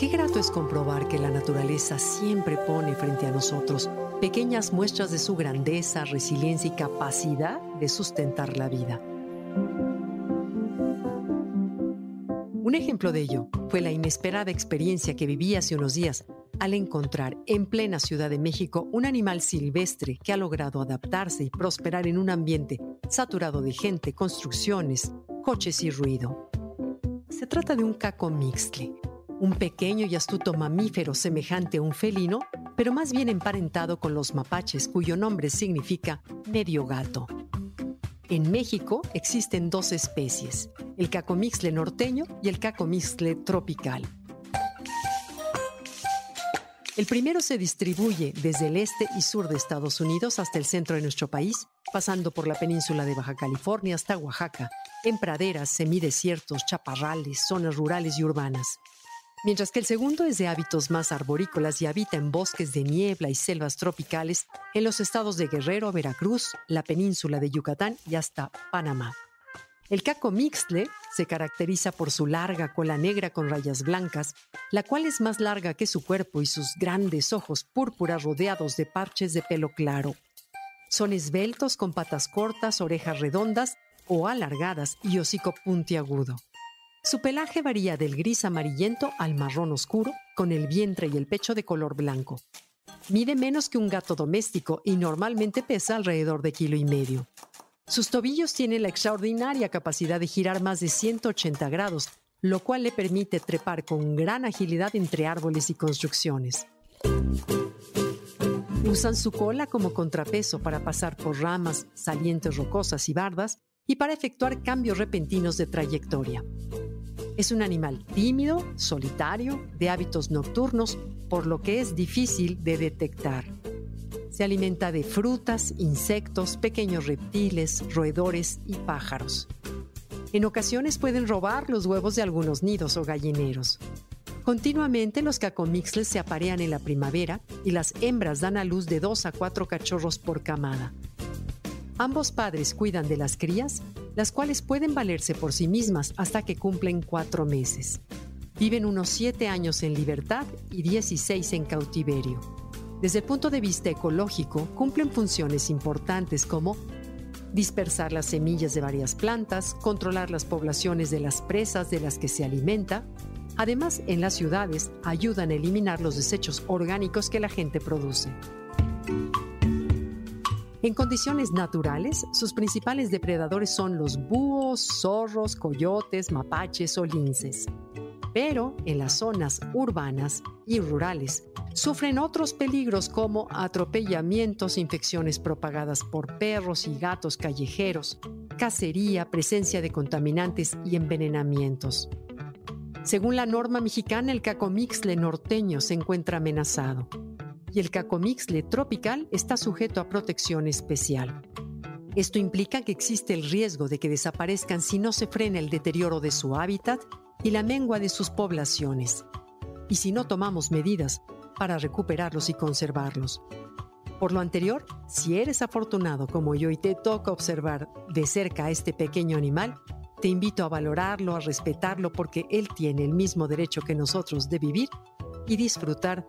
Qué grato es comprobar que la naturaleza siempre pone frente a nosotros pequeñas muestras de su grandeza, resiliencia y capacidad de sustentar la vida. Un ejemplo de ello fue la inesperada experiencia que viví hace unos días al encontrar en plena Ciudad de México un animal silvestre que ha logrado adaptarse y prosperar en un ambiente saturado de gente, construcciones, coches y ruido. Se trata de un caco mixtle, un pequeño y astuto mamífero semejante a un felino, pero más bien emparentado con los mapaches, cuyo nombre significa medio gato. En México existen dos especies, el cacomixle norteño y el cacomixle tropical. El primero se distribuye desde el este y sur de Estados Unidos hasta el centro de nuestro país, pasando por la península de Baja California hasta Oaxaca, en praderas, semidesiertos, chaparrales, zonas rurales y urbanas mientras que el segundo es de hábitos más arborícolas y habita en bosques de niebla y selvas tropicales en los estados de Guerrero, Veracruz, la península de Yucatán y hasta Panamá. El caco mixtle se caracteriza por su larga cola negra con rayas blancas, la cual es más larga que su cuerpo y sus grandes ojos púrpuras rodeados de parches de pelo claro. Son esbeltos con patas cortas, orejas redondas o alargadas y hocico puntiagudo. Su pelaje varía del gris amarillento al marrón oscuro, con el vientre y el pecho de color blanco. Mide menos que un gato doméstico y normalmente pesa alrededor de kilo y medio. Sus tobillos tienen la extraordinaria capacidad de girar más de 180 grados, lo cual le permite trepar con gran agilidad entre árboles y construcciones. Usan su cola como contrapeso para pasar por ramas, salientes rocosas y bardas y para efectuar cambios repentinos de trayectoria. Es un animal tímido, solitario, de hábitos nocturnos, por lo que es difícil de detectar. Se alimenta de frutas, insectos, pequeños reptiles, roedores y pájaros. En ocasiones pueden robar los huevos de algunos nidos o gallineros. Continuamente los cacomixles se aparean en la primavera y las hembras dan a luz de dos a cuatro cachorros por camada. Ambos padres cuidan de las crías las cuales pueden valerse por sí mismas hasta que cumplen cuatro meses. Viven unos siete años en libertad y 16 en cautiverio. Desde el punto de vista ecológico, cumplen funciones importantes como dispersar las semillas de varias plantas, controlar las poblaciones de las presas de las que se alimenta. Además, en las ciudades ayudan a eliminar los desechos orgánicos que la gente produce. En condiciones naturales, sus principales depredadores son los búhos, zorros, coyotes, mapaches o linces. Pero en las zonas urbanas y rurales sufren otros peligros como atropellamientos, infecciones propagadas por perros y gatos callejeros, cacería, presencia de contaminantes y envenenamientos. Según la norma mexicana, el cacomixle norteño se encuentra amenazado y el cacomixle tropical está sujeto a protección especial. Esto implica que existe el riesgo de que desaparezcan si no se frena el deterioro de su hábitat y la mengua de sus poblaciones, y si no tomamos medidas para recuperarlos y conservarlos. Por lo anterior, si eres afortunado como yo y te toca observar de cerca a este pequeño animal, te invito a valorarlo, a respetarlo, porque él tiene el mismo derecho que nosotros de vivir y disfrutar